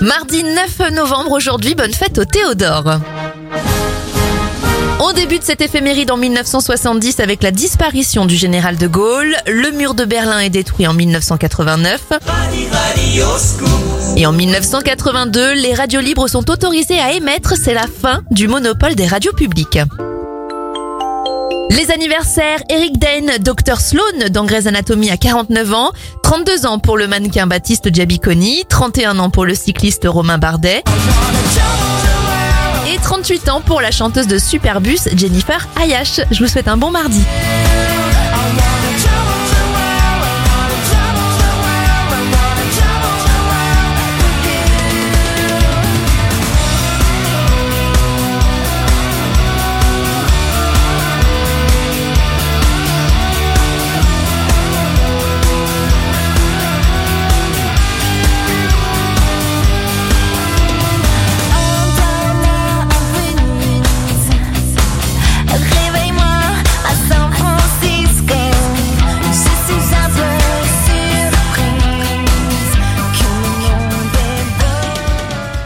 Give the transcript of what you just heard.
Mardi 9 novembre aujourd'hui, bonne fête au Théodore. On débute cette éphéméride en 1970 avec la disparition du général de Gaulle. Le mur de Berlin est détruit en 1989. Et en 1982, les radios libres sont autorisées à émettre. C'est la fin du monopole des radios publiques. Les anniversaires, Eric Dane, Dr Sloan dans Grey's Anatomy à 49 ans, 32 ans pour le mannequin Baptiste Giabiconi, 31 ans pour le cycliste Romain Bardet et 38 ans pour la chanteuse de Superbus Jennifer Ayash. Je vous souhaite un bon mardi.